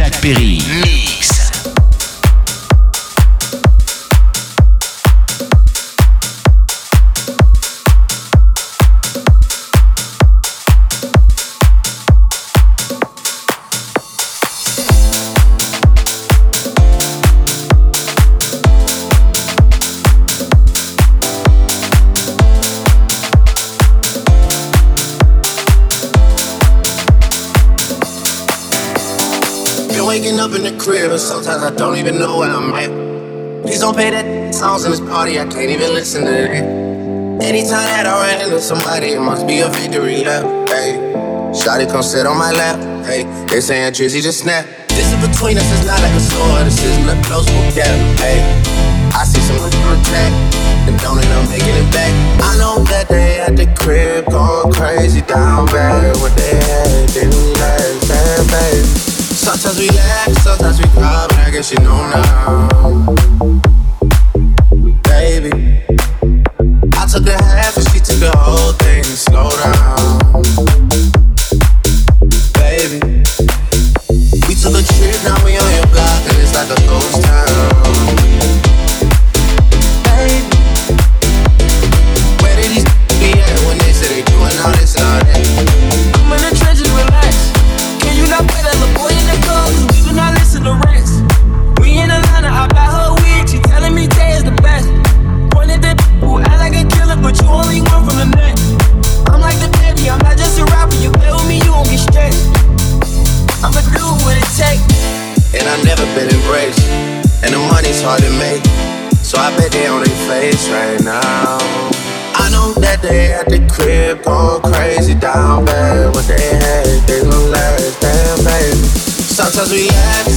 Jack Perry. crib, but sometimes I don't even know where I'm at. Please don't pay that songs in this party, I can't even listen to that. Anytime that I run into somebody, it must be a victory lap, hey. Shotty come sit on my lap, hey. They saying Drizzy just snap. This is between us, it's not like a sword, this isn't a close book, yeah, hey. I see some attack, and don't end up making it back. I know that they at the crib going crazy down bad. What they had didn't last, bad, bad. Sometimes we laugh, sometimes we cry, but I guess you know now. at the crib, going crazy down bad. What they had, they gon' last, damn baby. Sometimes we act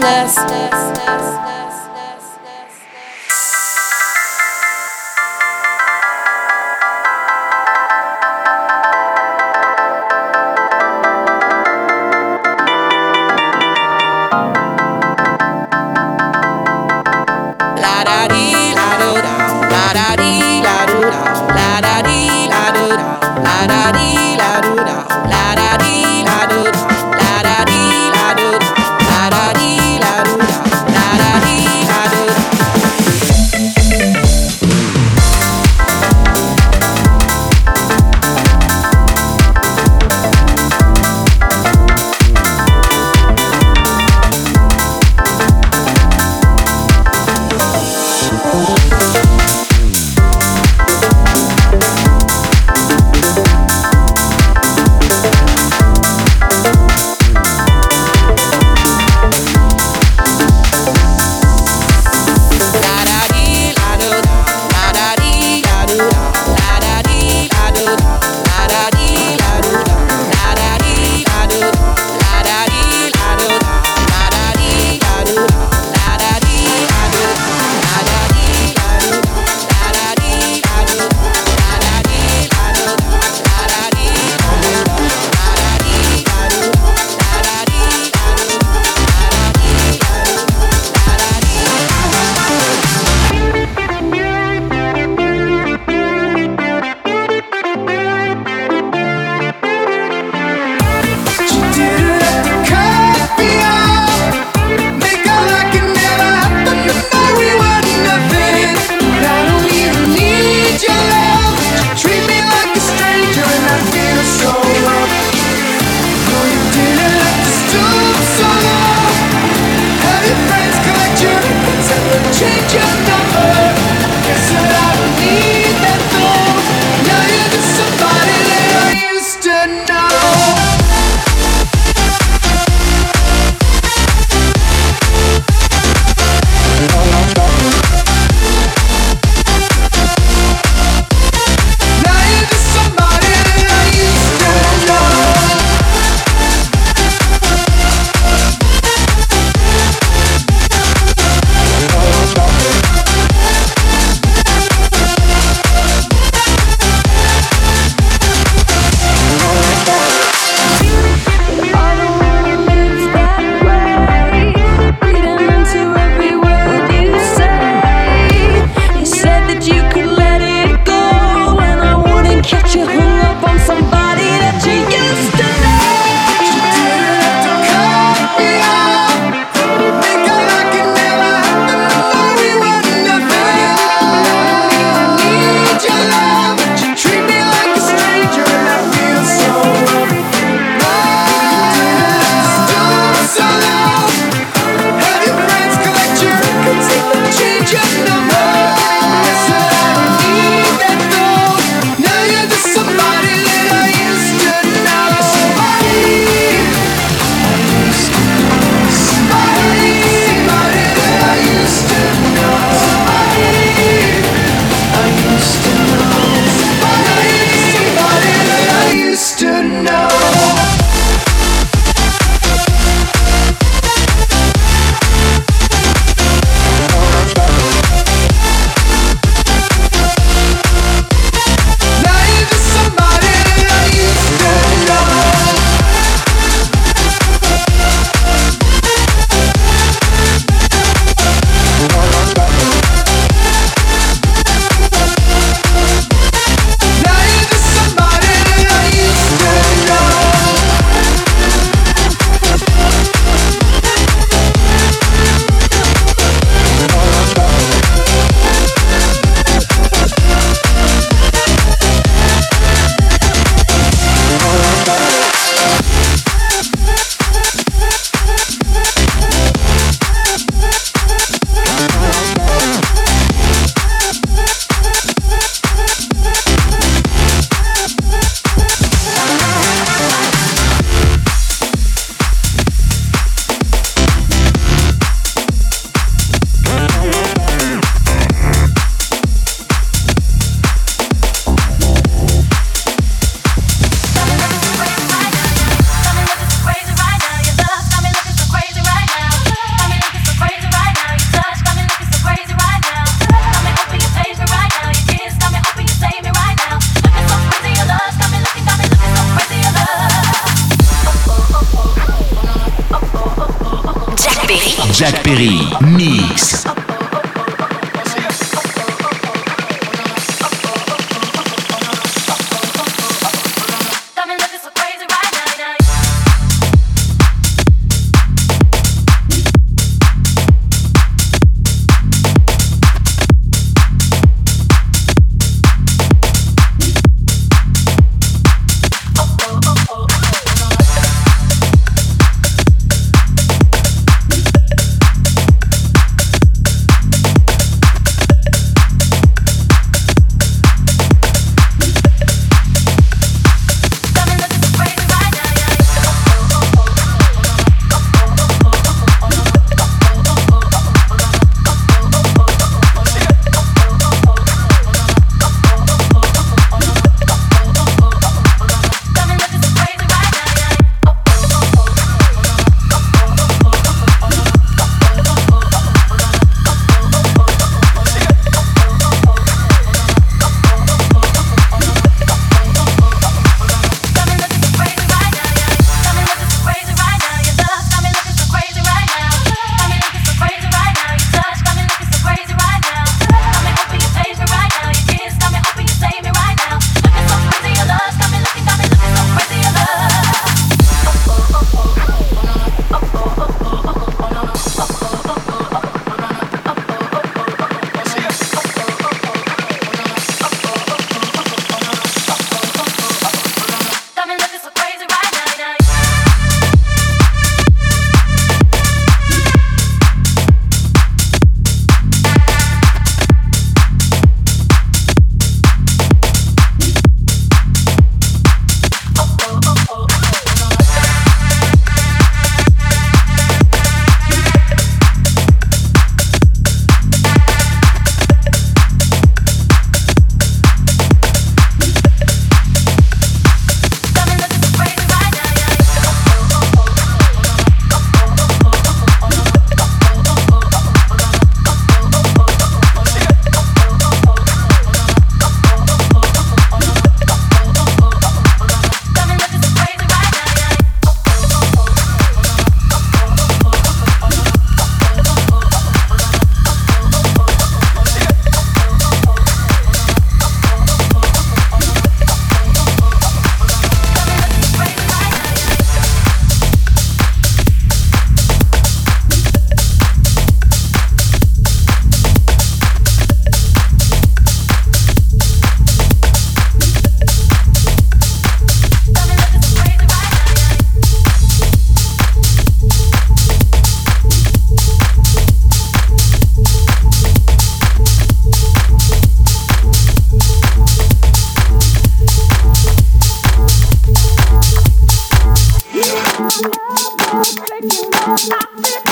homeless.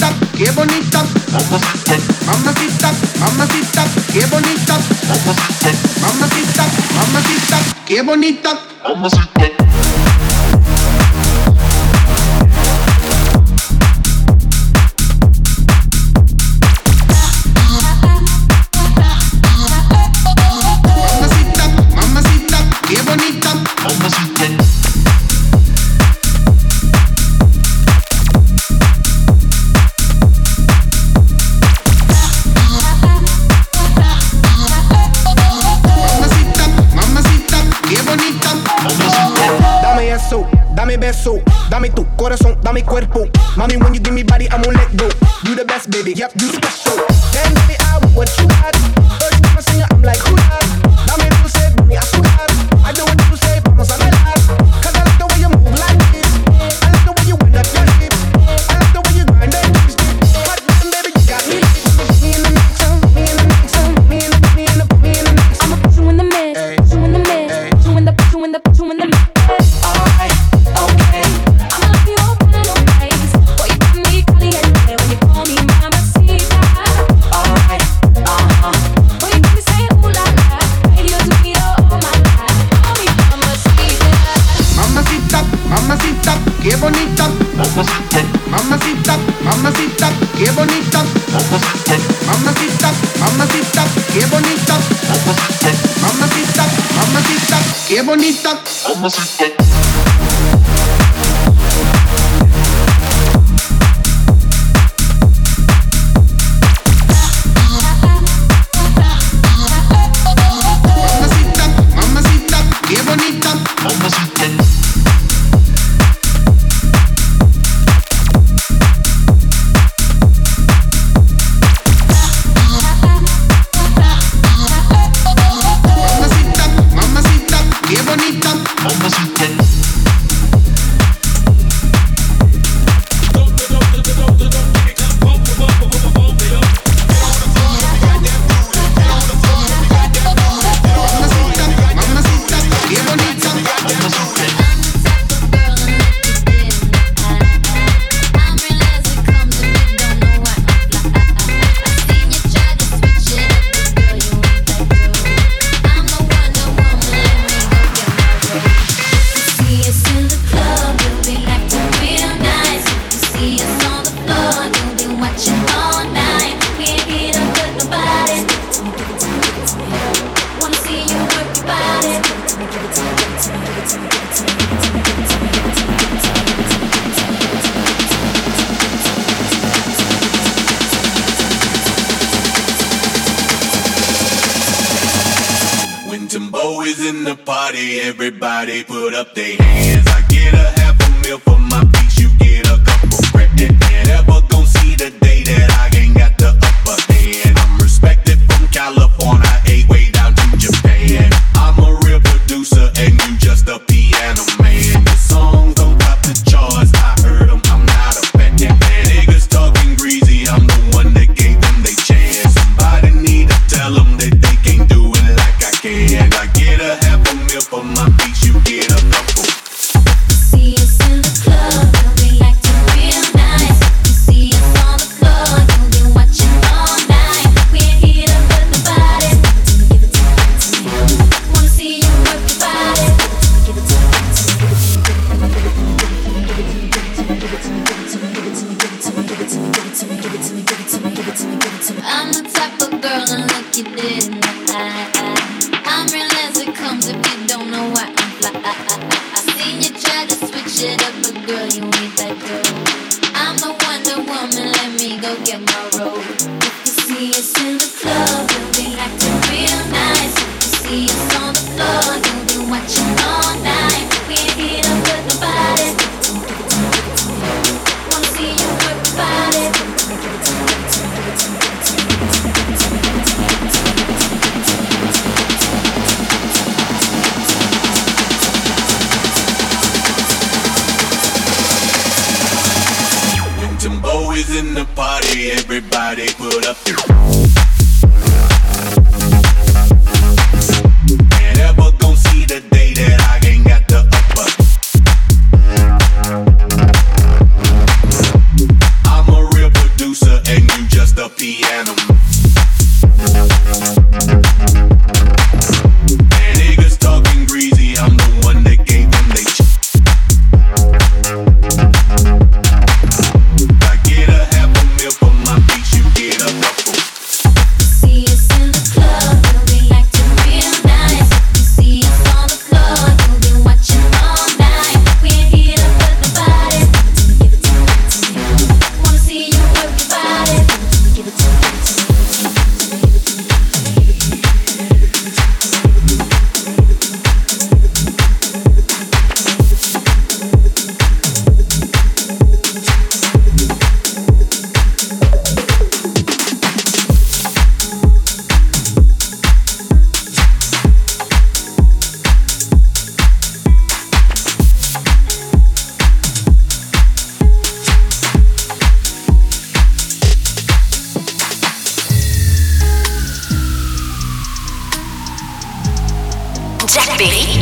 mamacita, qué bonita. Mamacita, mamacita, qué bonita. Mamacita, mamacita, qué bonita. pa' mi cuerpo. Mommy, when you give me body, I'ma let go. You the best, baby. Yep, you special. Mamacita, mamacita, qué bonita. Mamacita.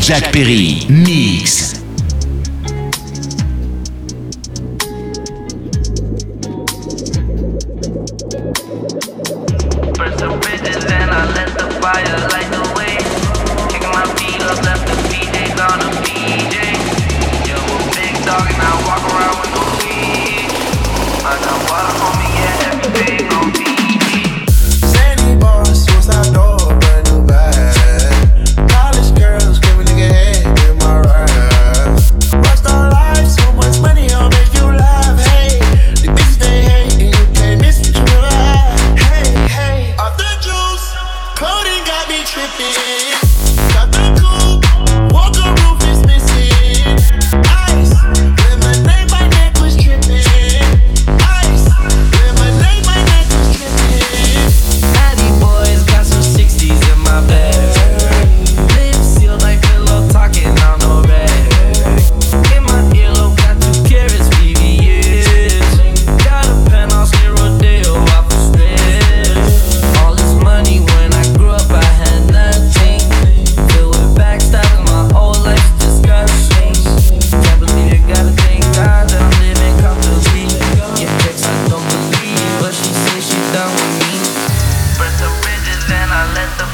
Jack Perry. Mix.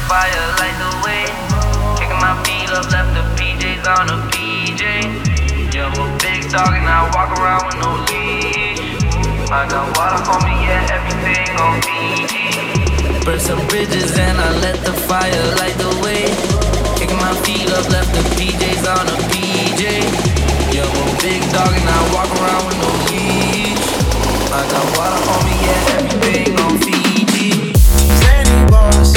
fire light the way. Kicking my feet up, left the PJs on the PJ. Yeah, a big dog and I walk around with no leash. I got water on me, yeah, everything on me. Burn some bridges and I let the fire light the way. Kicking my feet up, left the PJs on the PJ. Yeah, a big dog and I walk around with no leash. I got water on me, yeah, everything on Fiji. Sandy bars.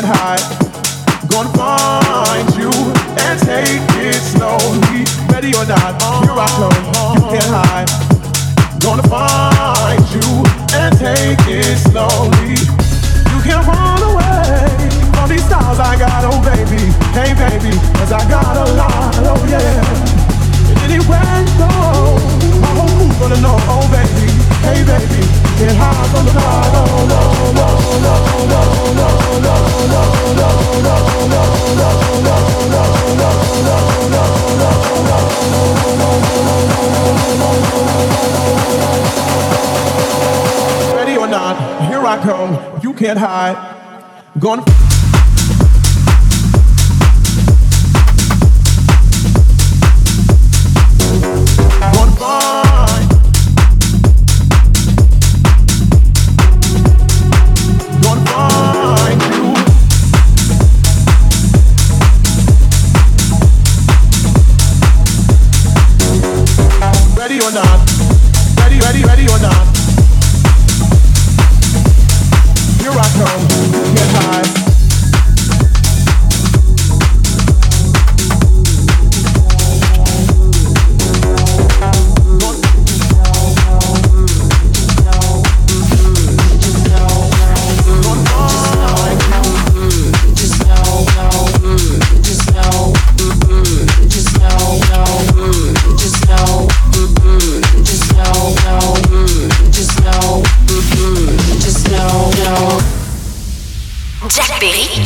get high.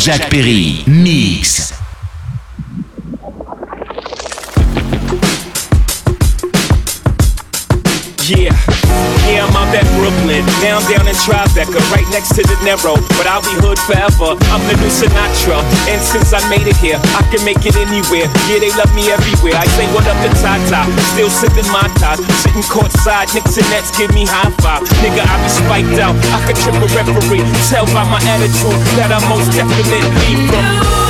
Jack Perry, Mix. Narrow. But I'll be hood forever. I'm the new Sinatra. And since I made it here, I can make it anywhere. Yeah, they love me everywhere. I say what up to Ty Ty. Still sipping mai tai. Sitting courtside, Knicks and Nets give me high five. Nigga, I be spiked out. I could trip a referee. Tell by my attitude that I'm most definitely from.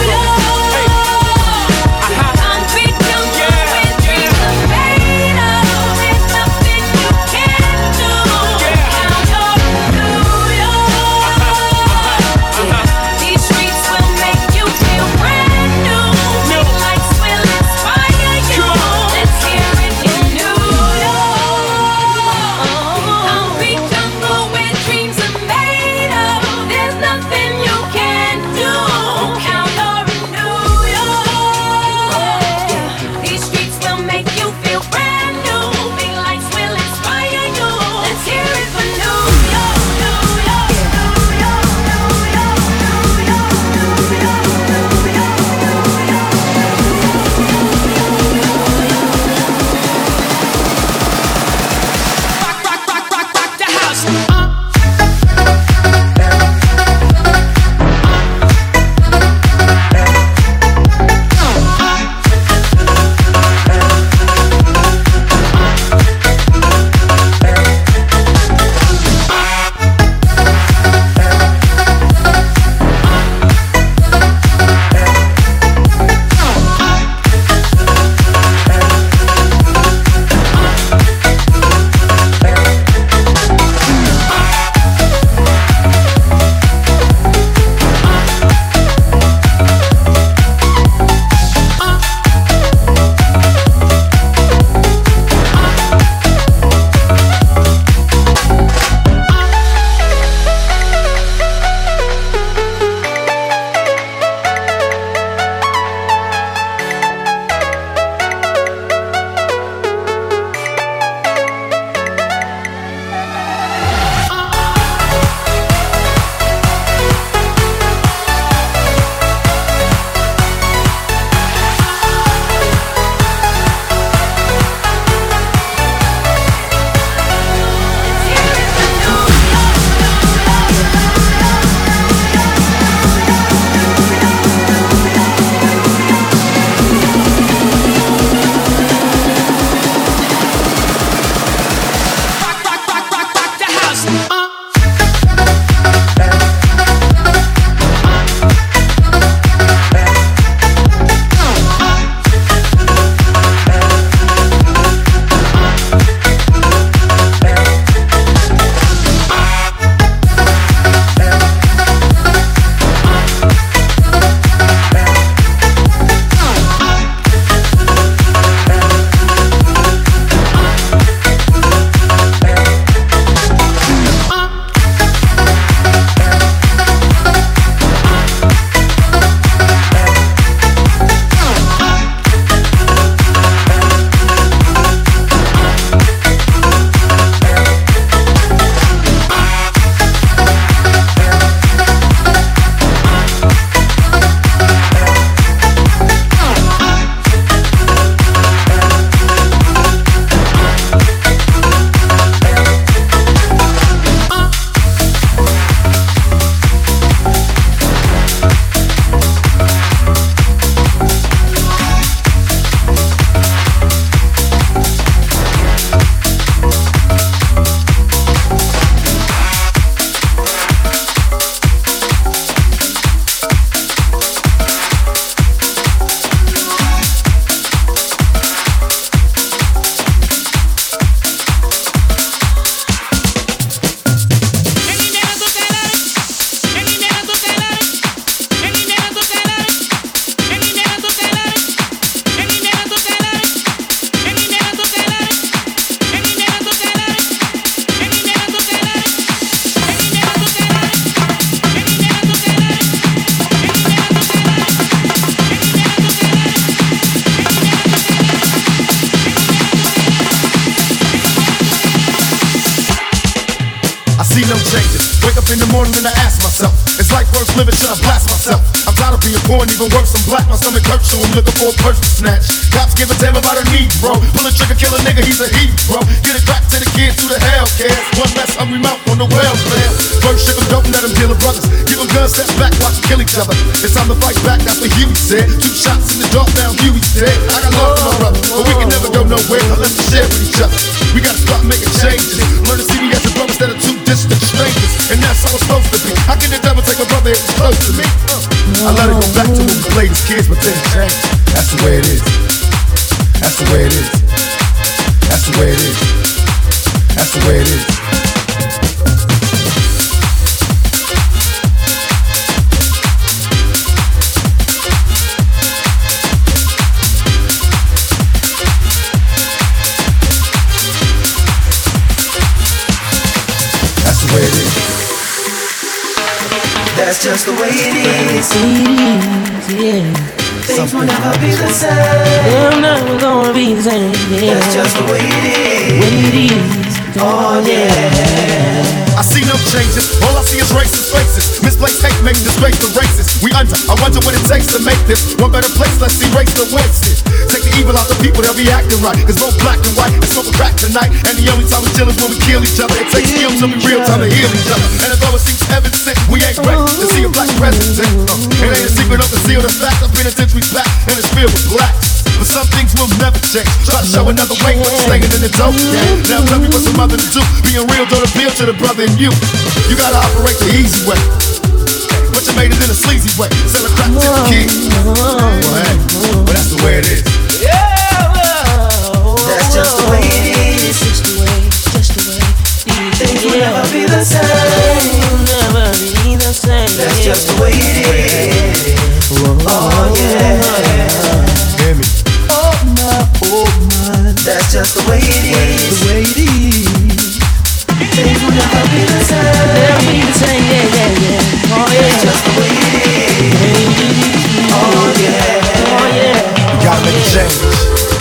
Said. Two shots in the dark, now Huey's dead. I got love for my brother, but we can never go nowhere unless we share with each other. We gotta start making changes. Learn to see me as a brother instead of two distant strangers. And that's how it's supposed to be. How can the devil take a brother if he's close to me? I let it go back to when we played as kids, but things change. That's the way it is. That's the way it is. That's the way it is. That's the way it is. Just the way it is. Yeah. Things will never be the same. They're never gonna be the same. Yeah. That's just the way it is. Way it is. Oh, oh yeah. I see no changes, all I see is racist faces. Misplaced hate makes disgrace the racists. We under, I wonder what it takes to make this one better place. Let's erase the wasted. Evil out the people, they'll be acting right. Cause both black and white, it's smoking crack tonight. And the only time we chill is when we kill each other. It takes skills to be real time to heal each other. And although it seems heaven sent, we ain't ready to see a black president. Uh, it ain't a secret, don't conceal the fact. The penitentiary's back, and it's filled with blacks. But some things will never change. Try to show another way, but staying in the dope game. Now tell me what's a mother to do. Being real don't appeal to the brother in you. You gotta operate the easy way. But you made it in a sleazy way. Sell a crack to the kid. Well, hey, but that's the way it is. That's just the way it is. Just the way, just the way. Things will never be the same. They'll never be the same. That's just the way it is. Oh yeah. Hear me? That's just the way it is. The way it is. Things will never be the same. They'll be the same. Yeah, yeah, yeah. Oh That's just the way it is. Oh yeah. Oh yeah. You gotta make a change.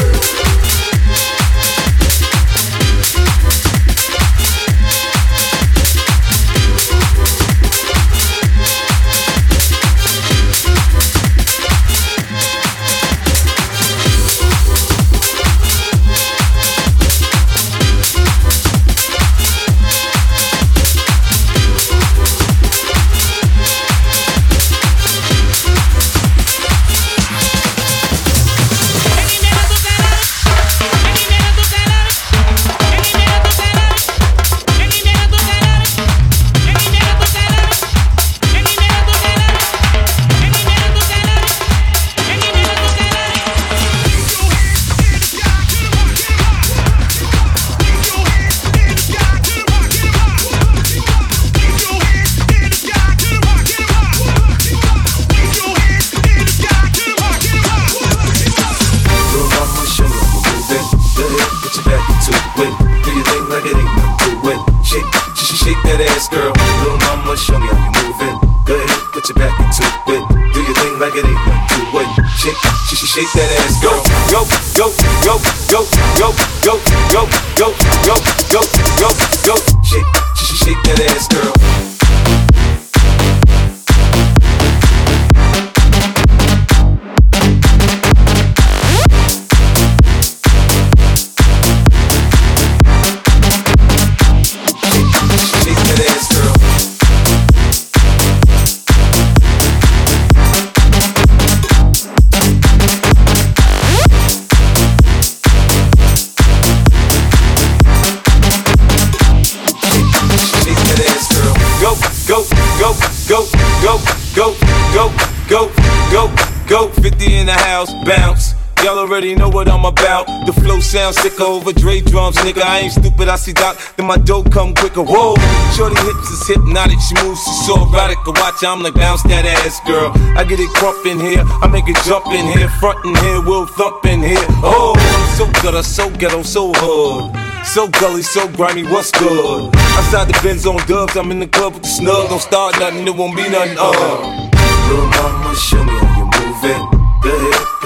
Y'all already know what I'm about. The flow sounds sicker over Dre drums, nigga. I ain't stupid, I see Doc, then my dope come quicker. Whoa, shorty hips is hypnotic, she moves, she's so erotic. I watch, I'm like bounce that ass, girl. I get it crunk in here, I make it jump in here, front in here, we'll thump in here. Oh, so good, I'm so ghetto, so hood. So gully, so grimy, what's good? Outside the Benz on dubs, I'm in the club with the snug. Don't start nothing, it won't be nothing. Uh. Little mama, show me how you move it.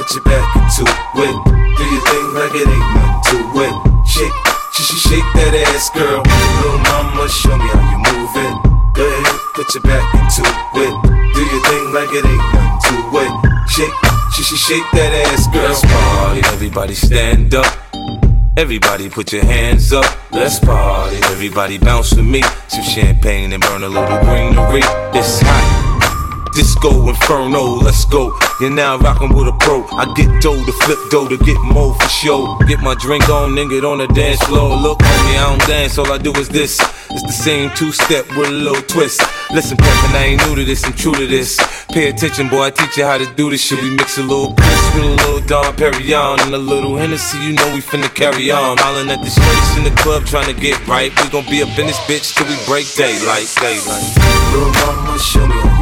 Put your back into it. Do your thing like it ain't nothing to it. Shake, sh- shake that ass, girl. Little mama, show me how you move it. Go ahead, put your back into it. Do your thing like it ain't nothing to it. Shake, she she shake that ass, girl. Let's party, everybody stand up. Everybody put your hands up, let's party. Everybody bounce with me. Some champagne and burn a little greenery. It's hot. Disco Inferno, let's go. You're now rockin' with a pro. I get dough to flip dough to get more for show. Get my drink on and get on the dance floor. Look on me, I don't dance, all I do is this. It's the same two step with a little twist. Listen, Peppin, I ain't new to this, I'm true to this. Pay attention, boy, I teach you how to do this shit. We mix a little piss with a little Dom Pérignon and a little Hennessy, you know we finna carry on. Hollin' at the streets in the club trying to get right. We gon' be up in this bitch till we break daylight, daylight. Little mama, show me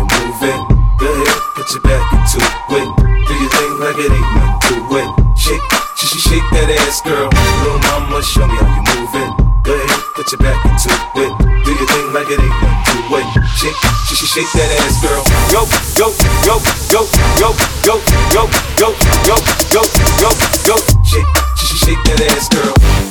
move. Go ahead, put your back into it. Do your thing like it ain't nothing to it. Shake, she shake that ass, girl. Little mama, show me how you move it. Go ahead, put your back into it. Do your thing like it ain't nothing to it. Shake, she shake that ass, girl. Go, go, go, go, go, go, go, go, go, go, go, go. Shake, she shake that ass, girl.